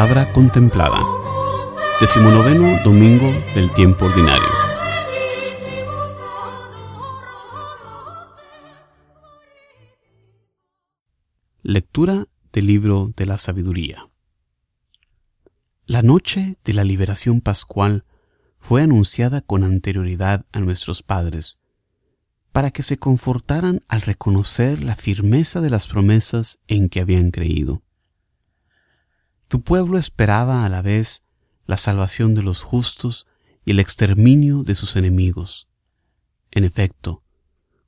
La palabra contemplada. Decimonoveno domingo del tiempo ordinario. Lectura del libro de la sabiduría. La noche de la liberación pascual fue anunciada con anterioridad a nuestros padres, para que se confortaran al reconocer la firmeza de las promesas en que habían creído. Tu pueblo esperaba a la vez la salvación de los justos y el exterminio de sus enemigos. En efecto,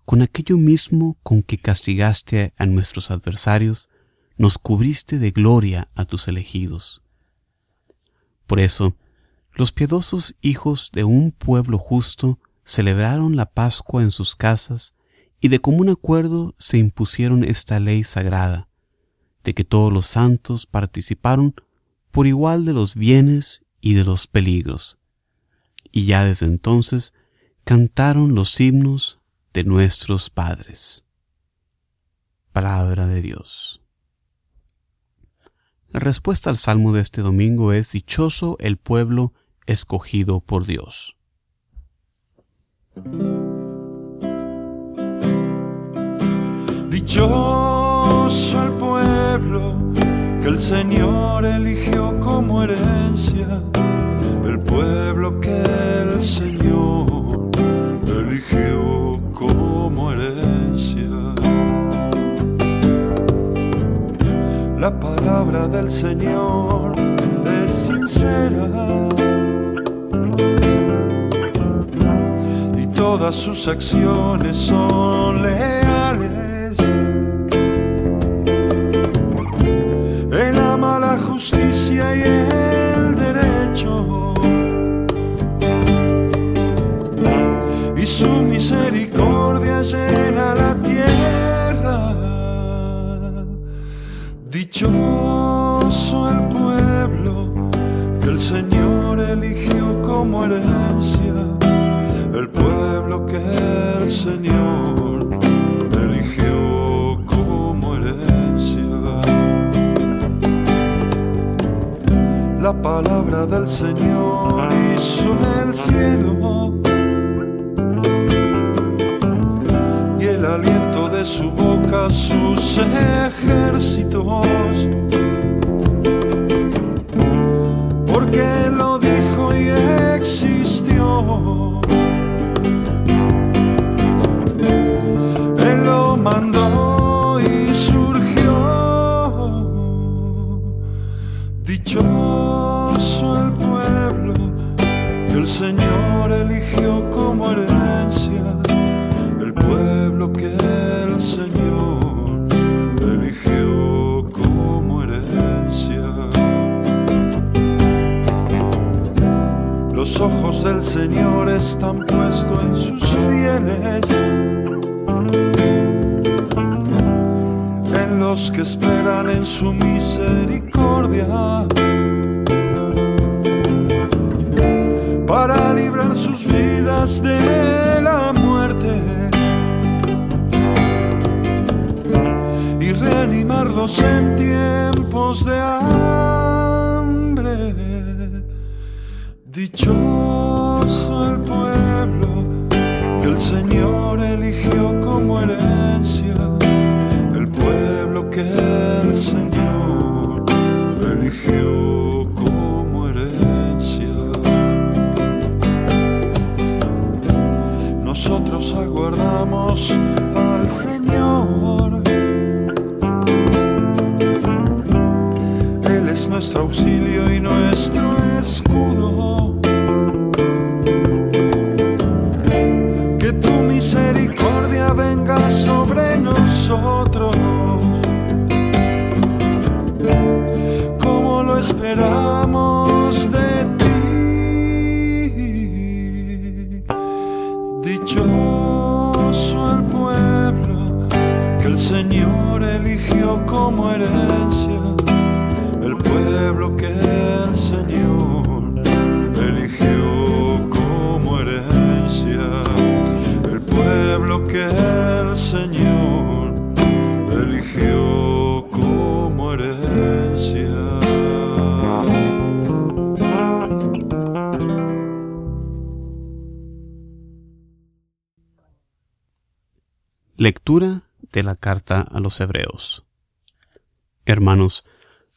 con aquello mismo con que castigaste a nuestros adversarios, nos cubriste de gloria a tus elegidos. Por eso, los piadosos hijos de un pueblo justo celebraron la Pascua en sus casas y de común acuerdo se impusieron esta ley sagrada, de que todos los santos participaron por igual de los bienes y de los peligros. Y ya desde entonces cantaron los himnos de nuestros padres. Palabra de Dios. La respuesta al salmo de este domingo es Dichoso el pueblo escogido por Dios. Dichoso La palabra del Señor es sincera todas sus acciones son leales. Él ama la justicia su boca sus ejércitos. Porque ojos del Señor están puestos en sus fieles. Los que esperan en su misericordia. Para librar sus vidas de la muerte. Y reanimarlos en tiempos de Dichoso el pueblo que el Señor eligió como herencia. Que el Señor eligió venga sobre nosotros. esperamos de ti. Dichoso el pueblo que el Señor eligió como herencia, Lectura de la carta a los Hebreos Hermanos,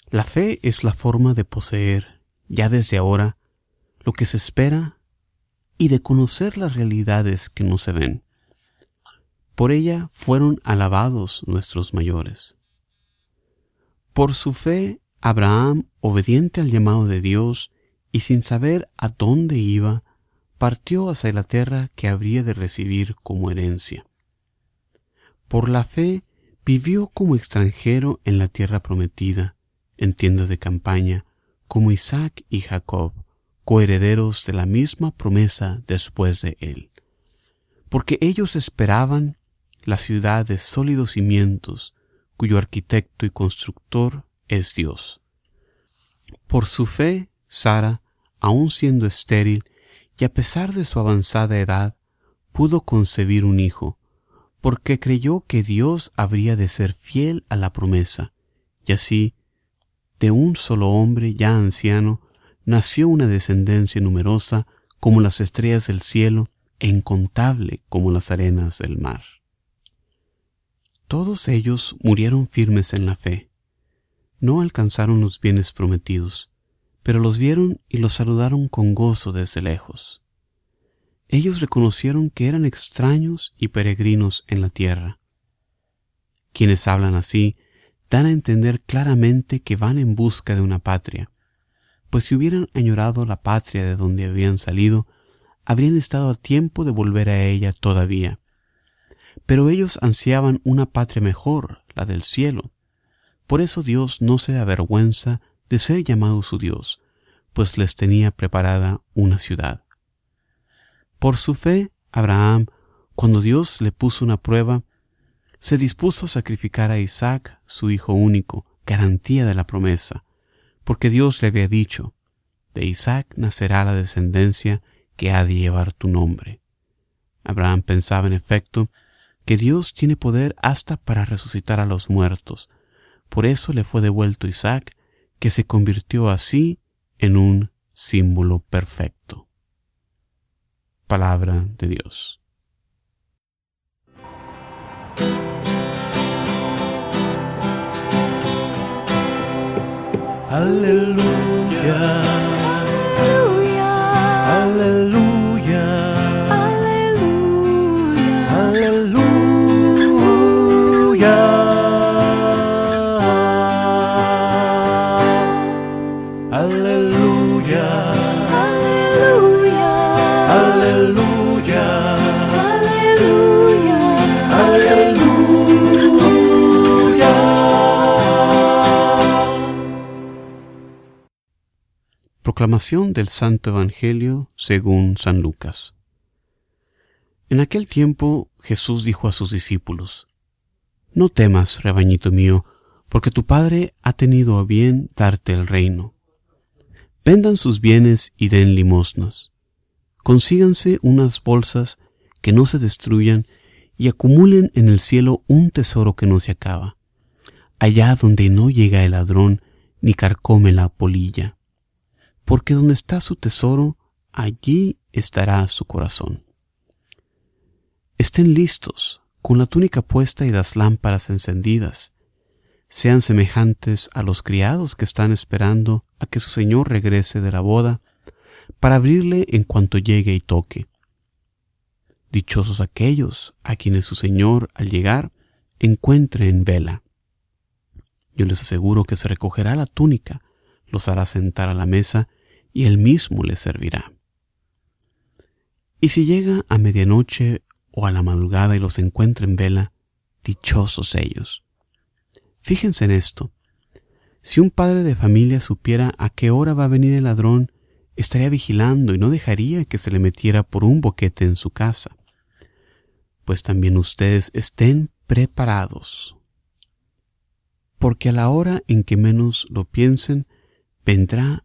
la fe es la forma de poseer, ya desde ahora, lo que se espera y de conocer las realidades que no se ven. Por ella fueron alabados nuestros mayores. Por su fe, Abraham, obediente al llamado de Dios y sin saber a dónde iba, partió hacia la tierra que habría de recibir como herencia. Por la fe, vivió como extranjero en la tierra prometida, en tiendas de campaña, como Isaac y Jacob, coherederos de la misma promesa después de él. Porque ellos esperaban la ciudad de sólidos cimientos, cuyo arquitecto y constructor es Dios. Por su fe, Sara, aun siendo estéril y a pesar de su avanzada edad, pudo concebir un hijo, porque creyó que Dios habría de ser fiel a la promesa, y así, de un solo hombre ya anciano, nació una descendencia numerosa como las estrellas del cielo e incontable como las arenas del mar. Todos ellos murieron firmes en la fe. No alcanzaron los bienes prometidos, pero los vieron y los saludaron con gozo desde lejos. Ellos reconocieron que eran extraños y peregrinos en la tierra. Quienes hablan así dan a entender claramente que van en busca de una patria, pues si hubieran añorado la patria de donde habían salido, habrían estado a tiempo de volver a ella todavía. Pero ellos ansiaban una patria mejor, la del cielo. Por eso Dios no se avergüenza de ser llamado su Dios, pues les tenía preparada una ciudad. Por su fe, Abraham, cuando Dios le puso una prueba, se dispuso a sacrificar a Isaac, su hijo único, garantía de la promesa porque Dios le había dicho, de Isaac nacerá la descendencia que ha de llevar tu nombre. Abraham pensaba en efecto que Dios tiene poder hasta para resucitar a los muertos. Por eso le fue devuelto Isaac, que se convirtió así en un símbolo perfecto. Palabra de Dios. Aleluya. Proclamación del Santo Evangelio según San Lucas. En aquel tiempo Jesús dijo a sus discípulos, No temas, rebañito mío, porque tu Padre ha tenido a bien darte el reino. Vendan sus bienes y den limosnas. Consíganse unas bolsas que no se destruyan y acumulen en el cielo un tesoro que no se acaba, allá donde no llega el ladrón ni carcome la polilla porque donde está su tesoro, allí estará su corazón. Estén listos, con la túnica puesta y las lámparas encendidas. Sean semejantes a los criados que están esperando a que su Señor regrese de la boda, para abrirle en cuanto llegue y toque. Dichosos aquellos a quienes su Señor, al llegar, encuentre en vela. Yo les aseguro que se recogerá la túnica, los hará sentar a la mesa y él mismo les servirá. Y si llega a medianoche o a la madrugada y los encuentra en vela, dichosos ellos. Fíjense en esto. Si un padre de familia supiera a qué hora va a venir el ladrón, estaría vigilando y no dejaría que se le metiera por un boquete en su casa. Pues también ustedes estén preparados, porque a la hora en que menos lo piensen, vendrá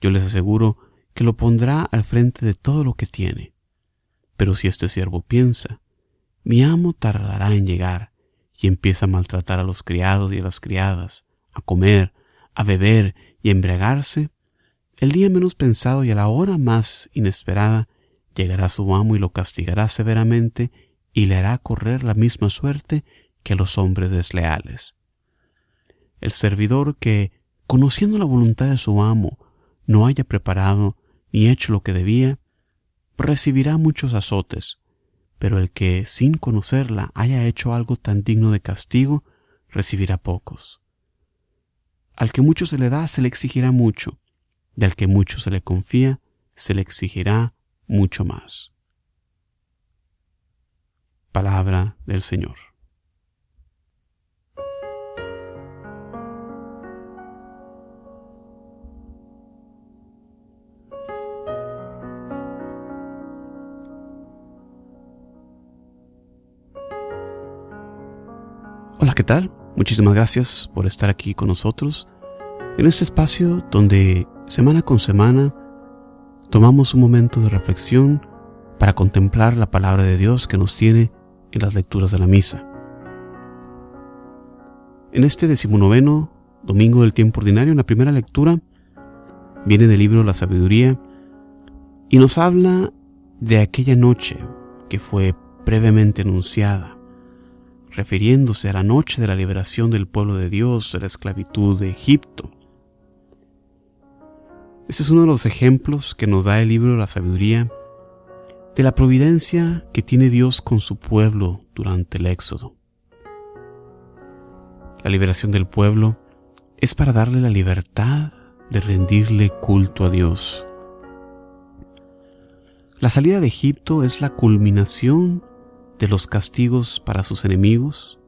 Yo les aseguro que lo pondrá al frente de todo lo que tiene. Pero si este siervo piensa, mi amo tardará en llegar, y empieza a maltratar a los criados y a las criadas, a comer, a beber y a embriagarse, el día menos pensado y a la hora más inesperada llegará su amo y lo castigará severamente y le hará correr la misma suerte que a los hombres desleales. El servidor que, conociendo la voluntad de su amo, no haya preparado ni hecho lo que debía, recibirá muchos azotes, pero el que, sin conocerla, haya hecho algo tan digno de castigo, recibirá pocos. Al que mucho se le da, se le exigirá mucho, y al que mucho se le confía, se le exigirá mucho más. Palabra del Señor. ¿Qué tal? Muchísimas gracias por estar aquí con nosotros en este espacio donde semana con semana tomamos un momento de reflexión para contemplar la palabra de Dios que nos tiene en las lecturas de la misa. En este decimonoveno domingo del tiempo ordinario, en la primera lectura, viene del libro La Sabiduría y nos habla de aquella noche que fue brevemente anunciada refiriéndose a la noche de la liberación del pueblo de Dios de la esclavitud de Egipto. Este es uno de los ejemplos que nos da el libro de la sabiduría de la providencia que tiene Dios con su pueblo durante el éxodo. La liberación del pueblo es para darle la libertad de rendirle culto a Dios. La salida de Egipto es la culminación de los castigos para sus enemigos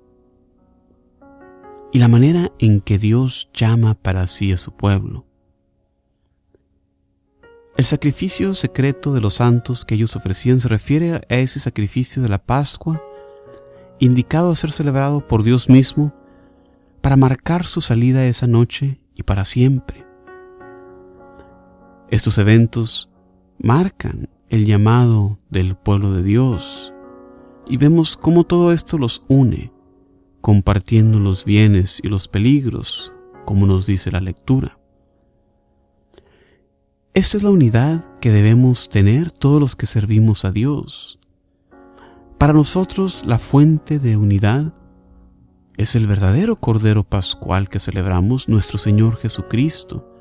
y la manera en que Dios llama para sí a su pueblo. El sacrificio secreto de los santos que ellos ofrecían se refiere a ese sacrificio de la Pascua, indicado a ser celebrado por Dios mismo para marcar su salida esa noche y para siempre. Estos eventos marcan el llamado del pueblo de Dios y vemos cómo todo esto los une, compartiendo los bienes y los peligros, como nos dice la lectura. Esta es la unidad que debemos tener todos los que servimos a Dios. Para nosotros la fuente de unidad es el verdadero Cordero Pascual que celebramos, nuestro Señor Jesucristo,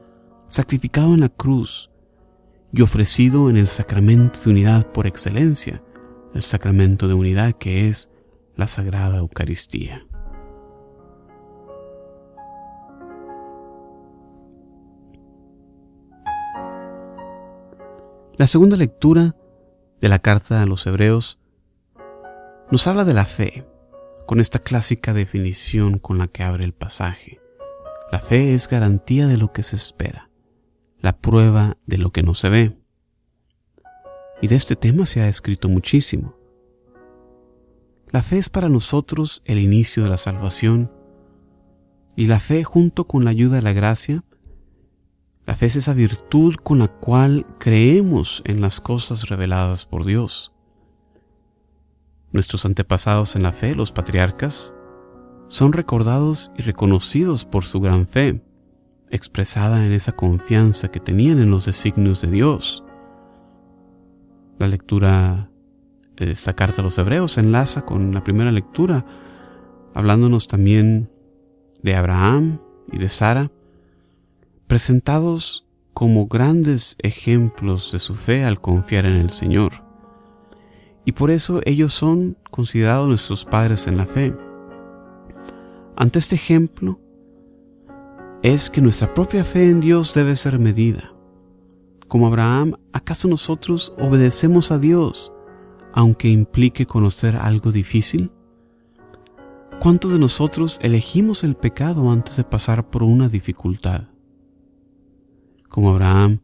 sacrificado en la cruz y ofrecido en el sacramento de unidad por excelencia, el sacramento de unidad que es la Sagrada Eucaristía. La segunda lectura de la carta a los Hebreos nos habla de la fe, con esta clásica definición con la que abre el pasaje. La fe es garantía de lo que se espera, la prueba de lo que no se ve. Y de este tema se ha escrito muchísimo. La fe es para nosotros el inicio de la salvación y la fe junto con la ayuda de la gracia, la fe es esa virtud con la cual creemos en las cosas reveladas por Dios. Nuestros antepasados en la fe, los patriarcas, son recordados y reconocidos por su gran fe, expresada en esa confianza que tenían en los designios de Dios la lectura de esta carta a los hebreos se enlaza con la primera lectura, hablándonos también de Abraham y de Sara, presentados como grandes ejemplos de su fe al confiar en el Señor. Y por eso ellos son considerados nuestros padres en la fe. Ante este ejemplo, es que nuestra propia fe en Dios debe ser medida como Abraham, ¿acaso nosotros obedecemos a Dios aunque implique conocer algo difícil? ¿Cuántos de nosotros elegimos el pecado antes de pasar por una dificultad? Como Abraham,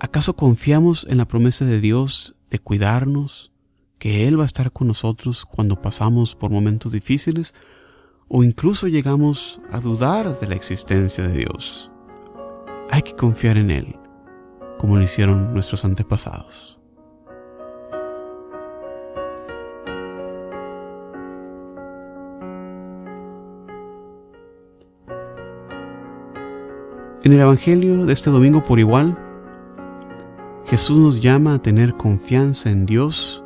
¿acaso confiamos en la promesa de Dios de cuidarnos, que Él va a estar con nosotros cuando pasamos por momentos difíciles o incluso llegamos a dudar de la existencia de Dios. Hay que confiar en Él, como lo hicieron nuestros antepasados. En el Evangelio de este domingo por igual, Jesús nos llama a tener confianza en Dios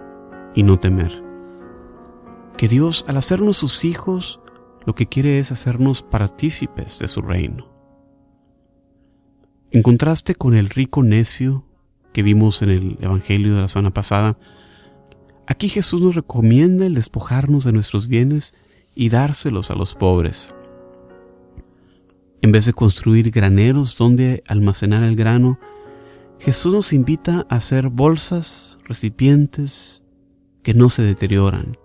y no temer. Que Dios, al hacernos sus hijos, lo que quiere es hacernos partícipes de su reino. En contraste con el rico necio que vimos en el Evangelio de la semana pasada, aquí Jesús nos recomienda el despojarnos de nuestros bienes y dárselos a los pobres. En vez de construir graneros donde almacenar el grano, Jesús nos invita a hacer bolsas, recipientes que no se deterioran.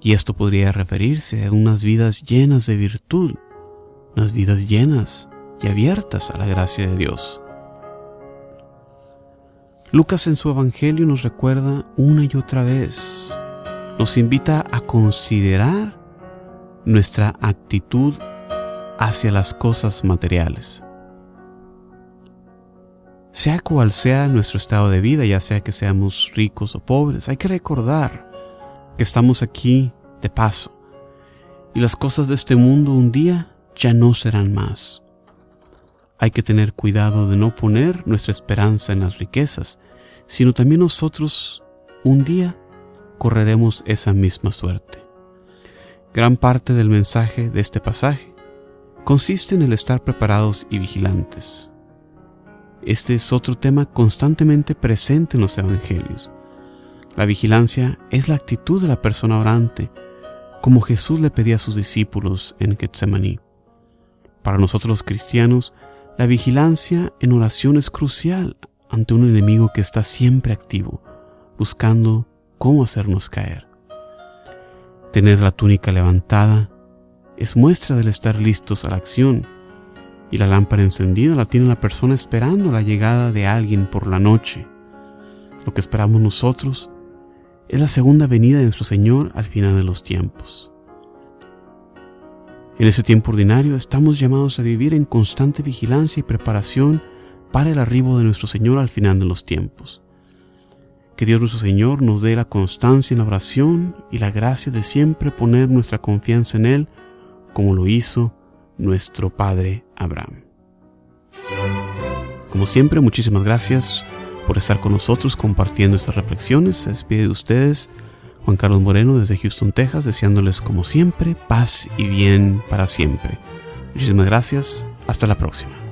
Y esto podría referirse a unas vidas llenas de virtud, unas vidas llenas y abiertas a la gracia de Dios. Lucas en su Evangelio nos recuerda una y otra vez, nos invita a considerar nuestra actitud hacia las cosas materiales. Sea cual sea nuestro estado de vida, ya sea que seamos ricos o pobres, hay que recordar que estamos aquí de paso y las cosas de este mundo un día ya no serán más. Hay que tener cuidado de no poner nuestra esperanza en las riquezas, sino también nosotros un día correremos esa misma suerte. Gran parte del mensaje de este pasaje consiste en el estar preparados y vigilantes. Este es otro tema constantemente presente en los evangelios. La vigilancia es la actitud de la persona orante, como Jesús le pedía a sus discípulos en Getsemaní. Para nosotros los cristianos, la vigilancia en oración es crucial ante un enemigo que está siempre activo, buscando cómo hacernos caer. Tener la túnica levantada es muestra del estar listos a la acción, y la lámpara encendida la tiene la persona esperando la llegada de alguien por la noche. Lo que esperamos nosotros es la segunda venida de nuestro Señor al final de los tiempos. En ese tiempo ordinario estamos llamados a vivir en constante vigilancia y preparación para el arribo de nuestro Señor al final de los tiempos. Que Dios nuestro Señor nos dé la constancia en la oración y la gracia de siempre poner nuestra confianza en Él como lo hizo nuestro Padre Abraham. Como siempre, muchísimas gracias por estar con nosotros compartiendo estas reflexiones. Se despide de ustedes Juan Carlos Moreno desde Houston, Texas, deseándoles como siempre paz y bien para siempre. Muchísimas gracias. Hasta la próxima.